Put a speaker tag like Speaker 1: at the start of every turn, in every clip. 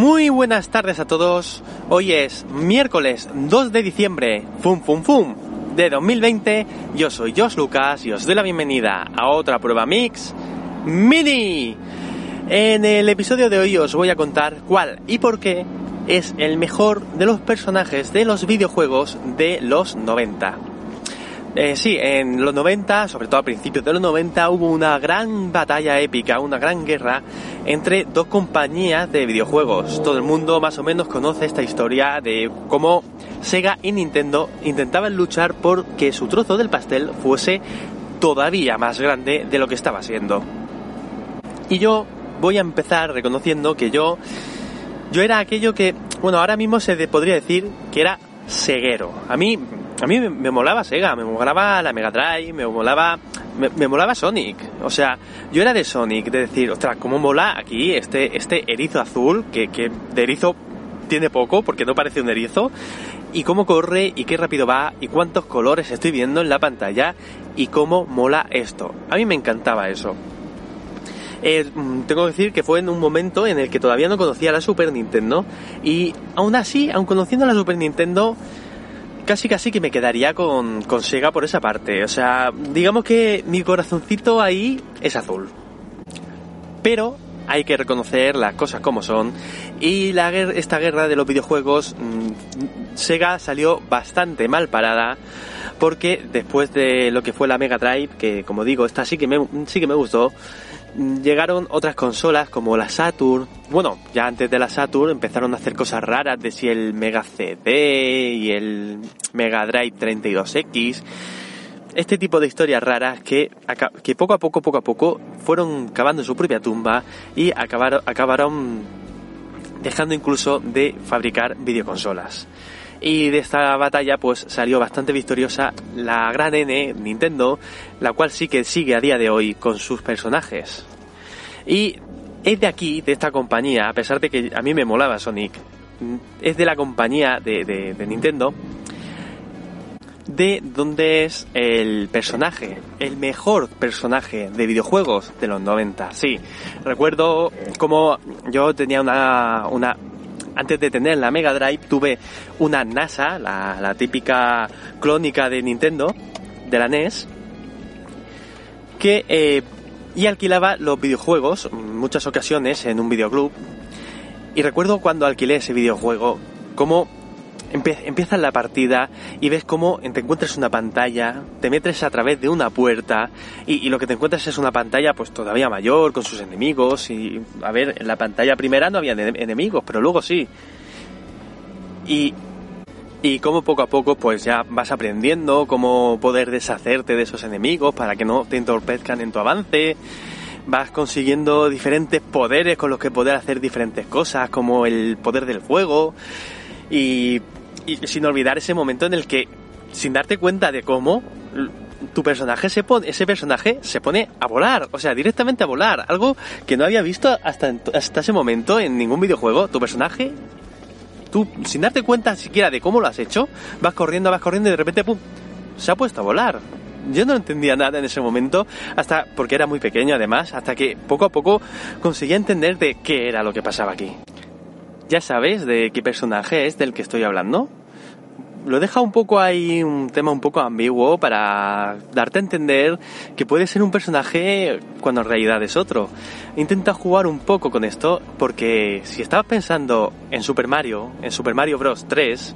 Speaker 1: Muy buenas tardes a todos. Hoy es miércoles 2 de diciembre, fum fum fum, de 2020. Yo soy Josh Lucas y os doy la bienvenida a otra prueba mix mini. En el episodio de hoy os voy a contar cuál y por qué es el mejor de los personajes de los videojuegos de los 90. Eh, sí, en los 90, sobre todo a principios de los 90, hubo una gran batalla épica, una gran guerra entre dos compañías de videojuegos. Todo el mundo más o menos conoce esta historia de cómo Sega y Nintendo intentaban luchar por que su trozo del pastel fuese todavía más grande de lo que estaba siendo. Y yo voy a empezar reconociendo que yo yo era aquello que, bueno, ahora mismo se podría decir que era ceguero. A mí a mí me, molaba Sega, me molaba la Mega Drive, me molaba, me, molaba Sonic. O sea, yo era de Sonic, de decir, ostras, cómo mola aquí este, este erizo azul, que, que de erizo tiene poco, porque no parece un erizo, y cómo corre, y qué rápido va, y cuántos colores estoy viendo en la pantalla, y cómo mola esto. A mí me encantaba eso. Eh, mm, tengo que decir que fue en un momento en el que todavía no conocía la Super Nintendo, y aún así, aun conociendo la Super Nintendo, casi casi que me quedaría con, con Sega por esa parte. O sea, digamos que mi corazoncito ahí es azul. Pero hay que reconocer las cosas como son. Y la, esta guerra de los videojuegos, mm, Sega salió bastante mal parada. Porque después de lo que fue la Mega Drive, que como digo, esta sí que me, sí que me gustó, llegaron otras consolas como la Saturn. Bueno, ya antes de la Saturn empezaron a hacer cosas raras de si el Mega CD y el Mega Drive 32X. Este tipo de historias raras que, poco a poco, poco a poco fueron cavando su propia tumba y acabaron, acabaron dejando incluso de fabricar videoconsolas. Y de esta batalla pues salió bastante victoriosa la gran N, Nintendo, la cual sí que sigue a día de hoy con sus personajes. Y es de aquí, de esta compañía, a pesar de que a mí me molaba Sonic, es de la compañía de, Nintendo, de donde es el personaje, el mejor personaje de videojuegos de los 90. Sí, recuerdo como yo tenía una, una antes de tener la Mega Drive tuve una NASA, la, típica clónica de Nintendo, de la NES, que eh, y alquilaba los videojuegos en muchas ocasiones en un videoclub. Y recuerdo cuando alquilé ese videojuego, cómo empiezas la partida y ves cómo te encuentras una pantalla, te metes a través de una puerta y, lo que te encuentras es una pantalla pues todavía mayor con sus enemigos y a ver, en la pantalla primera no había enemigos, pero luego sí. Y y cómo poco a poco pues ya vas aprendiendo cómo poder deshacerte de esos enemigos para que no te entorpezcan en tu avance. Vas consiguiendo diferentes poderes con los que poder hacer diferentes cosas, como el poder del fuego. Y y sin olvidar ese momento en el que, sin darte cuenta de cómo, tu personaje se pone, ese personaje se pone a volar, o sea, directamente a volar, algo que no había visto hasta, hasta ese momento en ningún videojuego. Tu personaje, tú, sin darte cuenta siquiera de cómo lo has hecho, vas corriendo, vas corriendo y de repente, ¡pum!, se ha puesto a volar. Yo no entendía nada en ese momento, hasta porque era muy pequeño además, hasta que poco a poco conseguía entender de qué era lo que pasaba aquí. ¿Ya sabes de qué personaje es del que estoy hablando? Lo deja un poco ahí un tema un poco ambiguo para darte a entender que puede ser un personaje cuando en realidad es otro. Intenta jugar un poco con esto porque si estabas pensando en Super Mario, en Super Mario Bros. 3,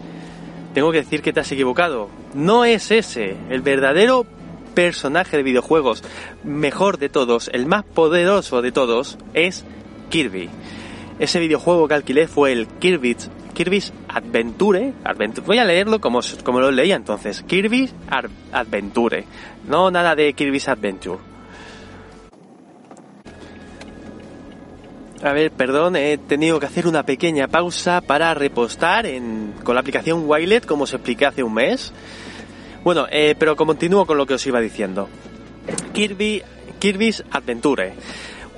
Speaker 1: tengo que decir que te has equivocado. No es ese. El verdadero personaje de videojuegos mejor de todos, el más poderoso de todos, es Kirby. Ese videojuego que alquilé fue el Kirby's, Kirby's Adventure. Voy a leerlo como, como lo leía entonces. Kirby's Adventure. No nada de Kirby's Adventure. A ver, perdón, he tenido que hacer una pequeña pausa para repostar con la aplicación Wilet, como os expliqué hace un mes. Bueno, eh, pero continúo con lo que os iba diciendo. Kirby, Kirby's Adventure.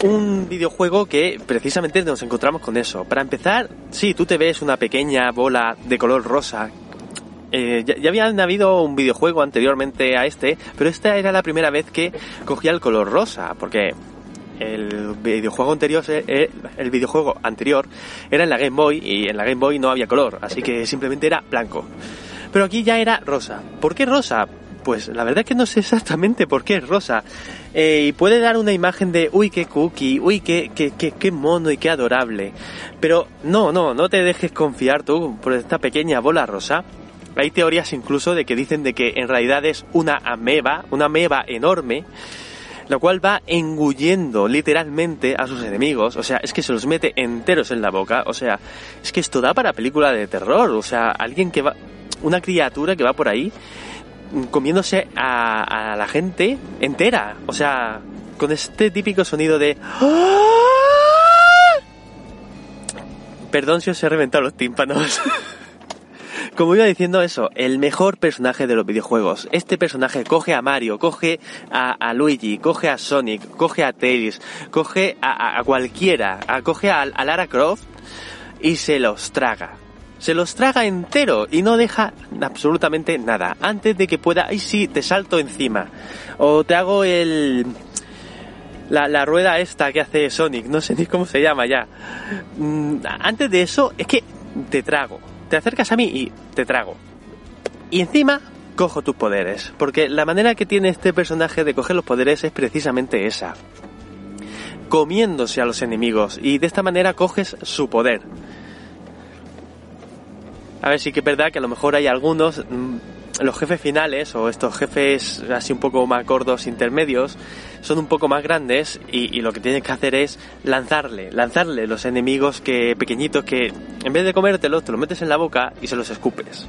Speaker 1: Un videojuego que precisamente nos encontramos con eso. Para empezar, sí, tú te ves una pequeña bola de color rosa. Eh, ya, ya había habido un videojuego anteriormente a este, pero esta era la primera vez que cogía el color rosa, porque el videojuego anterior eh, el videojuego anterior era en la Game Boy y en la Game Boy no había color, así que simplemente era blanco. Pero aquí ya era rosa. ¿Por qué rosa? Pues la verdad es que no sé exactamente por qué es rosa. Eh, y puede dar una imagen de, uy, qué cookie, uy, qué, qué, qué, qué mono y qué adorable. Pero no, no, no te dejes confiar tú por esta pequeña bola rosa. Hay teorías incluso de que dicen de que en realidad es una ameba, una ameba enorme, la cual va engullendo literalmente a sus enemigos, o sea, es que se los mete enteros en la boca, o sea, es que esto da para película de terror, o sea, alguien que va, una criatura que va por ahí comiéndose a, la gente entera, o sea, con este típico sonido de... Perdón si os he reventado los tímpanos. Como iba diciendo eso, el mejor personaje de los videojuegos. Este personaje coge a Mario, coge a, Luigi, coge a Sonic, coge a Tails, coge a, cualquiera, coge a, Lara Croft y se los traga. Se los traga entero y no deja absolutamente nada. Antes de que pueda, ay sí, te salto encima. O te hago el, la, la, rueda esta que hace Sonic, no sé ni cómo se llama ya. Mm, antes de eso, es que te trago te acercas a mí y te trago. Y encima cojo tus poderes, porque la manera que tiene este personaje de coger los poderes es precisamente esa. Comiéndose a los enemigos y de esta manera coges su poder. A ver, sí que es verdad que a lo mejor hay algunos, mm, los jefes finales o estos jefes así un poco más gordos intermedios, son un poco más grandes y, lo que tienes que hacer es lanzarle, lanzarle los enemigos que pequeñitos que en vez de comértelos te los metes en la boca y se los escupes.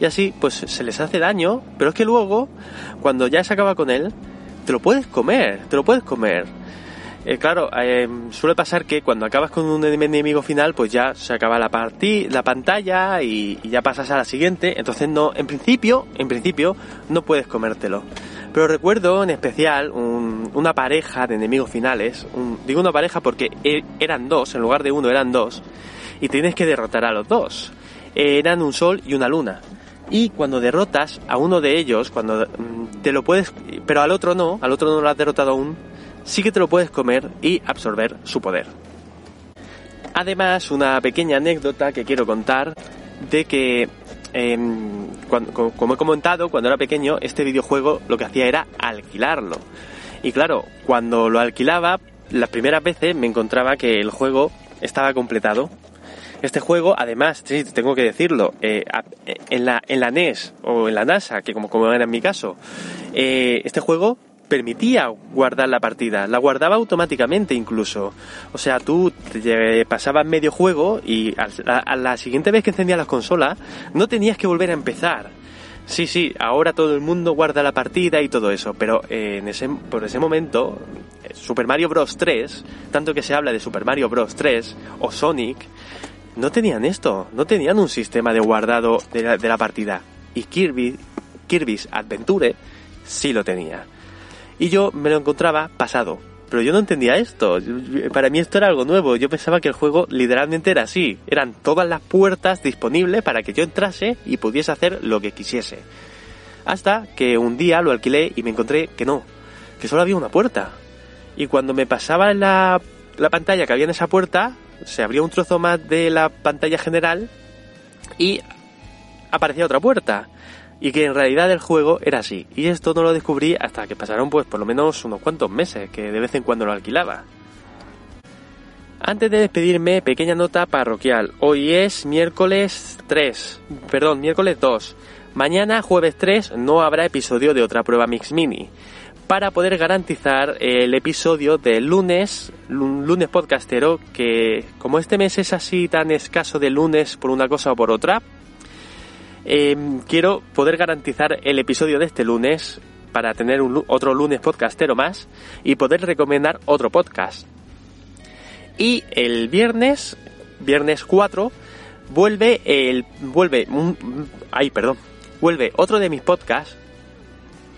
Speaker 1: Y así pues se les hace daño, pero es que luego cuando ya se acaba con él, te lo puedes comer, te lo puedes comer. Eh, claro, eh, suele pasar que cuando acabas con un enemigo final, pues ya se acaba la, la pantalla y, ya pasas a la siguiente. Entonces no, en principio, en principio, no puedes comértelo. Pero recuerdo en especial una pareja de enemigos finales. digo una pareja porque e, eran dos, en lugar de uno eran dos. Y tienes que derrotar a los dos. eran un sol y una luna. Y cuando derrotas a uno de ellos, cuando mm, te lo puedes, pero al otro no, al otro no lo has derrotado aún, sí que te lo puedes comer y absorber su poder. Además, una pequeña anécdota que quiero contar de que, em, como he comentado, cuando era pequeño, este videojuego lo que hacía era alquilarlo. Y claro, cuando lo alquilaba, las primeras veces me encontraba que el juego estaba completado. Este juego, además, sí, tengo que decirlo, eh, en, la, en la NES o en la NASA, que como, como era en mi caso, eh, este juego permitía guardar la partida, la guardaba automáticamente incluso. O sea, tú pasabas medio juego y a la siguiente vez que encendías la consola no tenías que volver a empezar. Sí, sí, ahora todo el mundo guarda la partida y todo eso, pero eh, en ese, por ese momento, eh, Super Mario Bros. 3, tanto que se habla de Super Mario Bros. 3 o Sonic, no tenían esto, no tenían un sistema de guardado de la, de la partida. Y Kirby, Kirby's Adventure sí lo tenía. Y yo me lo encontraba pasado. Pero yo no entendía esto. Para mí esto era algo nuevo. Yo pensaba que el juego literalmente era así. Eran todas las puertas disponibles para que yo entrase y pudiese hacer lo que quisiese. Hasta que un día lo alquilé y me encontré que no, que solo había una puerta. Y cuando me pasaba en la, la pantalla que había en esa puerta, se abría un trozo más de la pantalla general y aparecía otra puerta y que en realidad el juego era así. Y esto no lo descubrí hasta que pasaron pues por lo menos unos cuantos meses, que de vez en cuando lo alquilaba. Antes de despedirme, pequeña nota parroquial. Hoy es miércoles 3, perdón, miércoles 2. Mañana, jueves 3, no habrá episodio de otra prueba Mix Mini. para poder garantizar el episodio del lunes, lunes podcastero, que como este mes es así tan escaso de lunes por una cosa o por otra, em, quiero poder garantizar el episodio de este lunes para tener un, otro lunes podcastero más y poder recomendar otro podcast. Y el viernes, viernes 4, vuelve el vuelve un, ay, perdón, vuelve otro de mis podcasts,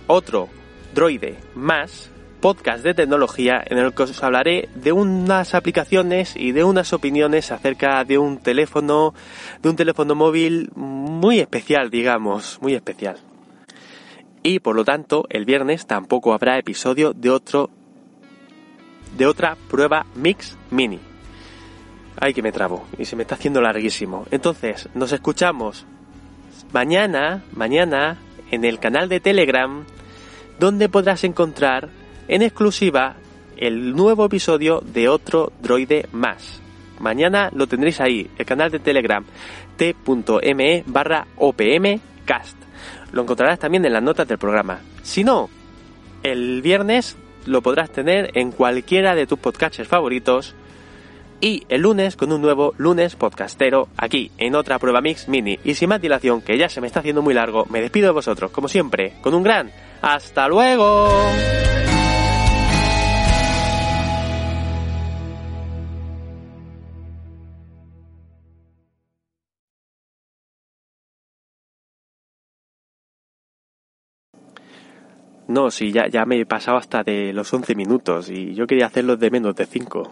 Speaker 1: otro droide más podcast de tecnología en el que os hablaré de unas aplicaciones y de unas opiniones acerca de un teléfono, de un teléfono móvil muy especial, digamos, muy especial. Y por lo tanto, el viernes tampoco habrá episodio de otro de otra prueba Mix Mini. Ay, que me trabo y se me está haciendo larguísimo. Entonces, nos escuchamos mañana, mañana en el canal de Telegram donde podrás encontrar en exclusiva el nuevo episodio de otro droide más. Mañana lo tendréis ahí, el canal de Telegram t.me barra opmcast. Lo encontrarás también en las notas del programa. Si no, el viernes lo podrás tener en cualquiera de tus podcasts favoritos y el lunes con un nuevo lunes podcastero aquí en otra prueba mix mini. Y sin más dilación, que ya se me está haciendo muy largo, me despido de vosotros, como siempre, con un gran hasta luego. No, sí, ya, ya me he pasado hasta de los 11 minutos y yo quería hacerlos de menos de 5.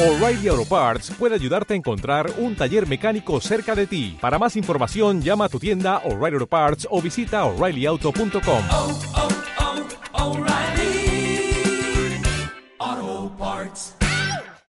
Speaker 2: O'Reilly Auto Parts puede ayudarte a encontrar un taller mecánico cerca de ti. Para más información, llama a tu tienda O'Reilly Auto Parts o visita oreillyauto.com.